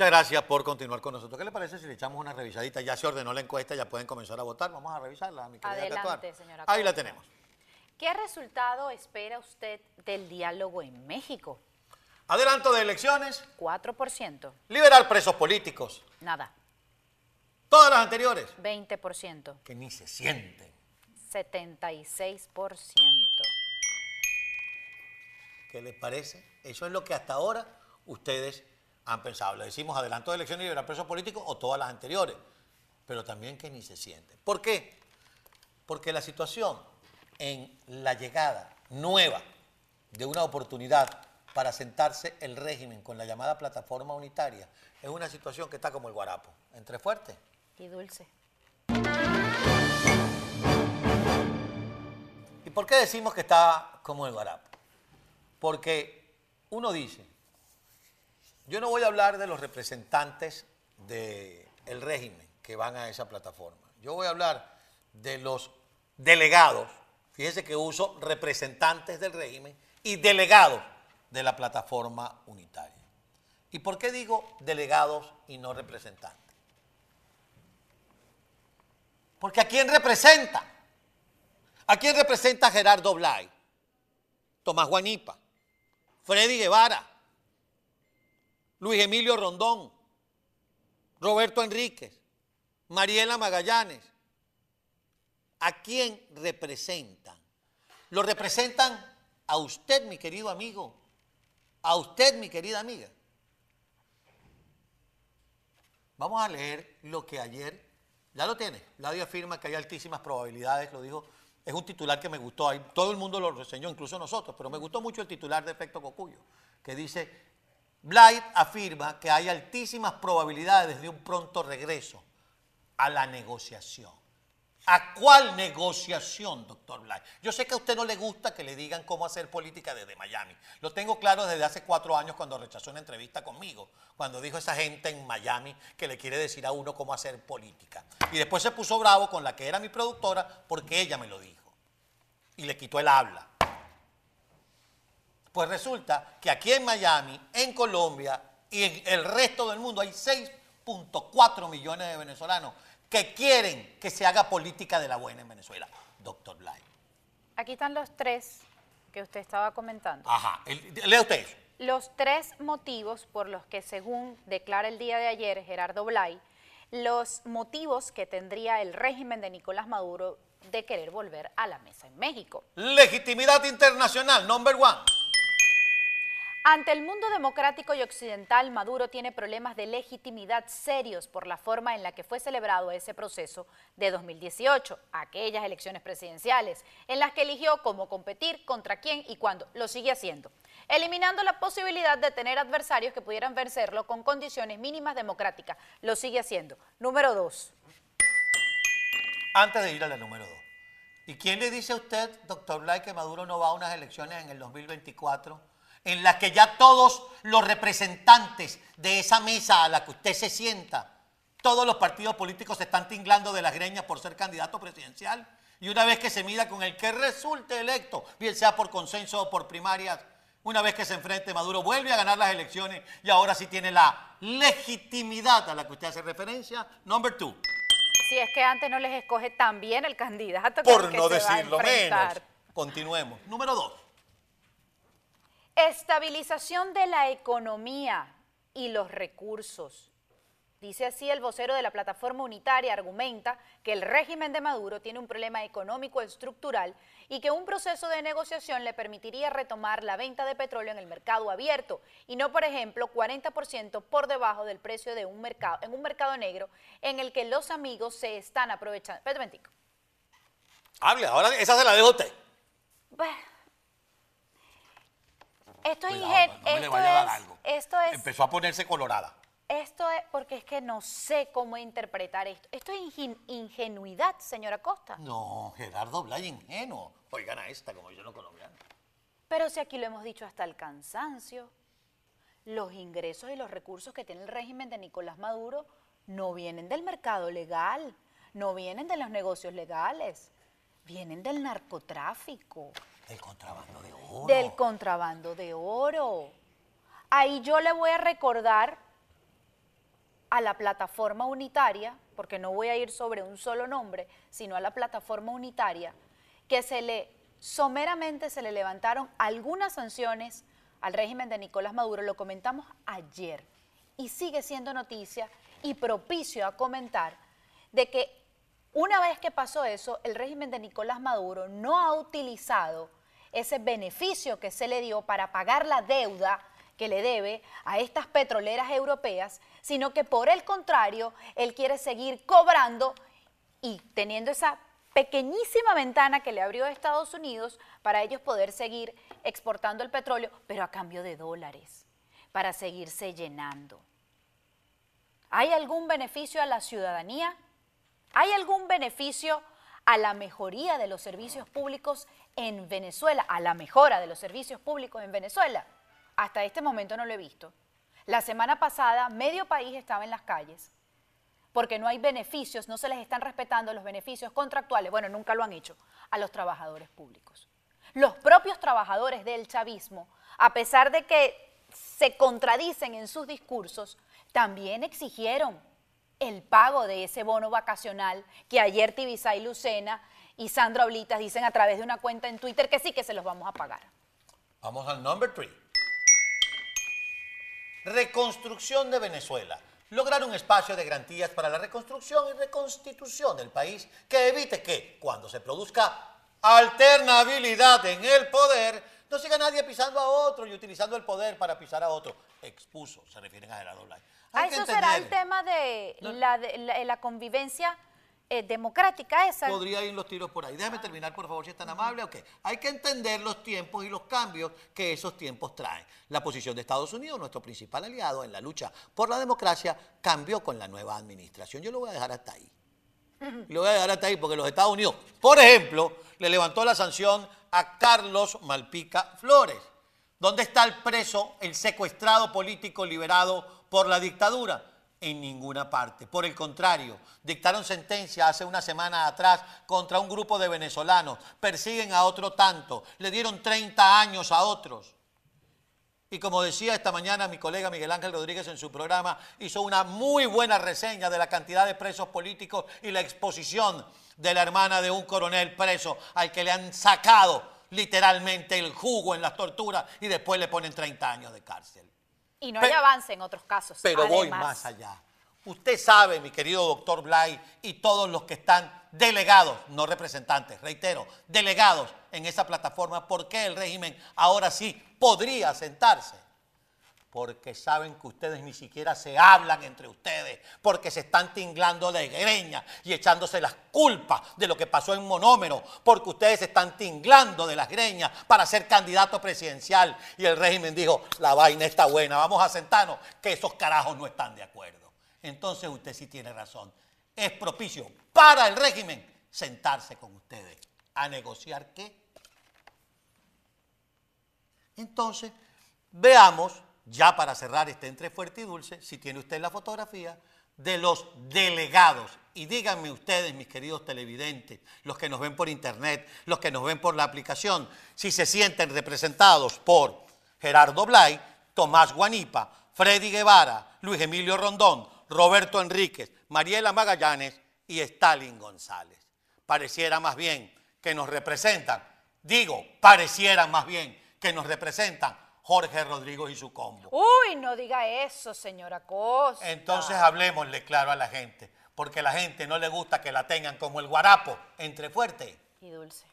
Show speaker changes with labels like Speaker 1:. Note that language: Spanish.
Speaker 1: Muchas gracias por continuar con nosotros. ¿Qué le parece si le echamos una revisadita? Ya se ordenó la encuesta, ya pueden comenzar a votar. Vamos a revisarla, mi querida
Speaker 2: Adelante, señora
Speaker 1: Ahí la tenemos.
Speaker 2: ¿Qué resultado espera usted del diálogo en México?
Speaker 1: Adelanto de elecciones,
Speaker 2: 4%.
Speaker 1: liberar presos políticos.
Speaker 2: Nada.
Speaker 1: Todas las anteriores,
Speaker 2: 20%.
Speaker 1: que ni se sienten.
Speaker 2: 76%.
Speaker 1: ¿Qué les parece? Eso es lo que hasta ahora ustedes han pensado. Le decimos adelanto de elecciones y liberar presos políticos o todas las anteriores, pero también que ni se sienten. ¿Por qué? Porque la situación en la llegada nueva de una oportunidad para sentarse el régimen con la llamada plataforma unitaria es una situación que está como el guarapo, entre fuerte.
Speaker 2: Y dulce.
Speaker 1: ¿Y por qué decimos que está como el guarapo? Porque uno dice, yo no voy a hablar de los representantes del régimen que van a esa plataforma. Yo voy a hablar de los delegados. Fíjese que uso representantes del régimen y delegados de la plataforma unitaria. ¿Y por qué digo delegados y no representantes? Porque ¿a quién representa? ¿A quién representa Gerardo Blay? Tomás Guanipa, Freddy Guevara, Luis Emilio Rondón, Roberto Enríquez, Mariela Magallanes. ¿A quién representan? Lo representan a usted, mi querido amigo, a usted, mi querida amiga. Vamos a leer lo que ayer, ya lo tiene, Ladio afirma que hay altísimas probabilidades, lo dijo, es un titular que me gustó, todo el mundo lo reseñó, incluso nosotros, pero me gustó mucho el titular de Efecto Cocuyo, que dice, Blight afirma que hay altísimas probabilidades de un pronto regreso a la negociación. ¿A cuál negociación, doctor Blight? Yo sé que a usted no le gusta que le digan cómo hacer política desde Miami. Lo tengo claro desde hace cuatro años cuando rechazó una entrevista conmigo, cuando dijo esa gente en Miami que le quiere decir a uno cómo hacer política. Y después se puso bravo con la que era mi productora porque ella me lo dijo. Y le quitó el habla. Pues resulta que aquí en Miami, en Colombia y en el resto del mundo hay 6.4 millones de venezolanos que quieren que se haga política de la buena en Venezuela. Doctor Blay.
Speaker 2: Aquí están los tres que usted estaba comentando.
Speaker 1: Ajá. Lea usted eso.
Speaker 2: Los tres motivos por los que, según declara el día de ayer Gerardo Blay, los motivos que tendría el régimen de Nicolás Maduro de querer volver a la mesa en México.
Speaker 1: Legitimidad internacional, number one.
Speaker 2: Ante el mundo democrático y occidental, Maduro tiene problemas de legitimidad serios por la forma en la que fue celebrado ese proceso de 2018, aquellas elecciones presidenciales, en las que eligió cómo competir, contra quién y cuándo. Lo sigue haciendo, eliminando la posibilidad de tener adversarios que pudieran vencerlo con condiciones mínimas democráticas. Lo sigue haciendo. Número dos.
Speaker 1: Antes de ir a la número dos. ¿Y quién le dice a usted, doctor Blay, que Maduro no va a unas elecciones en el 2024 en las que ya todos los representantes de esa mesa a la que usted se sienta, todos los partidos políticos se están tinglando de las greñas por ser candidato presidencial? Y una vez que se mida con el que resulte electo, bien sea por consenso o por primarias, una vez que se enfrente Maduro vuelve a ganar las elecciones y ahora sí tiene la legitimidad a la que usted hace referencia. Number two.
Speaker 2: Si es que antes no les escoge tan bien el candidato
Speaker 1: Por
Speaker 2: que
Speaker 1: no
Speaker 2: se va a
Speaker 1: decirlo menos. Continuemos. Número dos.
Speaker 2: Estabilización de la economía y los recursos. Dice así el vocero de la plataforma unitaria, argumenta que el régimen de Maduro tiene un problema económico estructural y que un proceso de negociación le permitiría retomar la venta de petróleo en el mercado abierto y no, por ejemplo, 40% por debajo del precio de un mercado, en un mercado negro en el que los amigos se están aprovechando. Momentico.
Speaker 1: Hable, ahora esa se la dejo a usted.
Speaker 2: Bueno, esto
Speaker 1: Cuidado, no
Speaker 2: esto, es,
Speaker 1: algo.
Speaker 2: esto es
Speaker 1: Empezó a ponerse colorada.
Speaker 2: Esto es porque es que no sé cómo interpretar esto. Esto es ingen- ingenuidad, señora Costa.
Speaker 1: No, Gerardo Blay ingenuo. Oigan a esta, como yo no colombiano.
Speaker 2: Pero si aquí lo hemos dicho hasta el cansancio, los ingresos y los recursos que tiene el régimen de Nicolás Maduro no vienen del mercado legal, no vienen de los negocios legales, vienen del narcotráfico,
Speaker 1: Del contrabando de oro.
Speaker 2: del contrabando de oro. Ahí yo le voy a recordar a la plataforma unitaria, porque no voy a ir sobre un solo nombre, sino a la plataforma unitaria, que se le someramente se le levantaron algunas sanciones al régimen de Nicolás Maduro, lo comentamos ayer, y sigue siendo noticia y propicio a comentar de que una vez que pasó eso, el régimen de Nicolás Maduro no ha utilizado ese beneficio que se le dio para pagar la deuda que le debe a estas petroleras europeas, sino que por el contrario, él quiere seguir cobrando y teniendo esa pequeñísima ventana que le abrió Estados Unidos para ellos poder seguir exportando el petróleo, pero a cambio de dólares, para seguirse llenando. ¿Hay algún beneficio a la ciudadanía? ¿Hay algún beneficio a la mejoría de los servicios públicos en Venezuela, a la mejora de los servicios públicos en Venezuela? Hasta este momento no lo he visto. La semana pasada medio país estaba en las calles porque no hay beneficios, no se les están respetando los beneficios contractuales, bueno, nunca lo han hecho, a los trabajadores públicos. Los propios trabajadores del chavismo, a pesar de que se contradicen en sus discursos, también exigieron el pago de ese bono vacacional que ayer Tibisay Lucena y Sandra Oblitas dicen a través de una cuenta en Twitter que sí que se los vamos a pagar.
Speaker 1: Vamos al number three. Reconstrucción de Venezuela. Lograr un espacio de garantías para la reconstrucción y reconstitución del país que evite que, cuando se produzca alternabilidad en el poder, no siga nadie pisando a otro y utilizando el poder para pisar a otro. Expuso, se refieren a Gerardo Blay.
Speaker 2: Ah, eso será el tema de, la, la, convivencia eh, democrática esa.
Speaker 1: Podría ir los tiros por ahí. Déjame terminar, por favor, si es tan amable. Okay. Hay que entender los tiempos y los cambios que esos tiempos traen. La posición de Estados Unidos, nuestro principal aliado en la lucha por la democracia, cambió con la nueva administración. Yo lo voy a dejar hasta ahí. Lo voy a dejar hasta ahí porque los Estados Unidos, por ejemplo, le levantó la sanción a Carlos Malpica Flores. ¿Dónde está el preso, el secuestrado político liberado por la dictadura? En ninguna parte. Por el contrario, dictaron sentencia hace una semana atrás contra un grupo de venezolanos. Persiguen a otro tanto. Le dieron 30 años a otros. Y como decía esta mañana mi colega Miguel Ángel Rodríguez en su programa, hizo una muy buena reseña de la cantidad de presos políticos y la exposición de la hermana de un coronel preso al que le han sacado literalmente el jugo en las torturas y después le ponen 30 años de cárcel.
Speaker 2: Y no hay avance en otros casos.
Speaker 1: Pero voy más allá. Usted sabe, mi querido doctor Blay, y todos los que están delegados, no representantes, reitero, delegados en esa plataforma, por qué el régimen ahora sí podría sentarse porque saben que ustedes ni siquiera se hablan entre ustedes, porque se están tinglando de greña y echándose las culpas de lo que pasó en Monómero, porque ustedes se están tinglando de las greñas para ser candidato presidencial. Y el régimen dijo, la vaina está buena, vamos a sentarnos, que esos carajos no están de acuerdo. Entonces usted sí tiene razón. Es propicio para el régimen sentarse con ustedes a negociar qué. Entonces, veamos ya para cerrar este entre fuerte y dulce, si tiene usted la fotografía de los delegados. Y díganme ustedes, mis queridos televidentes, los que nos ven por internet, los que nos ven por la aplicación, si se sienten representados por Gerardo Blay, Tomás Guanipa, Freddy Guevara, Luis Emilio Rondón, Roberto Enríquez, Mariela Magallanes y Stalin González. Pareciera más bien que nos representan, digo, pareciera más bien que nos representan Jorge Rodrigo y su combo.
Speaker 2: Uy, no diga eso, señora Costa.
Speaker 1: Entonces hablemosle claro a la gente, porque a la gente no le gusta que la tengan como el guarapo, entre fuerte
Speaker 2: y dulce.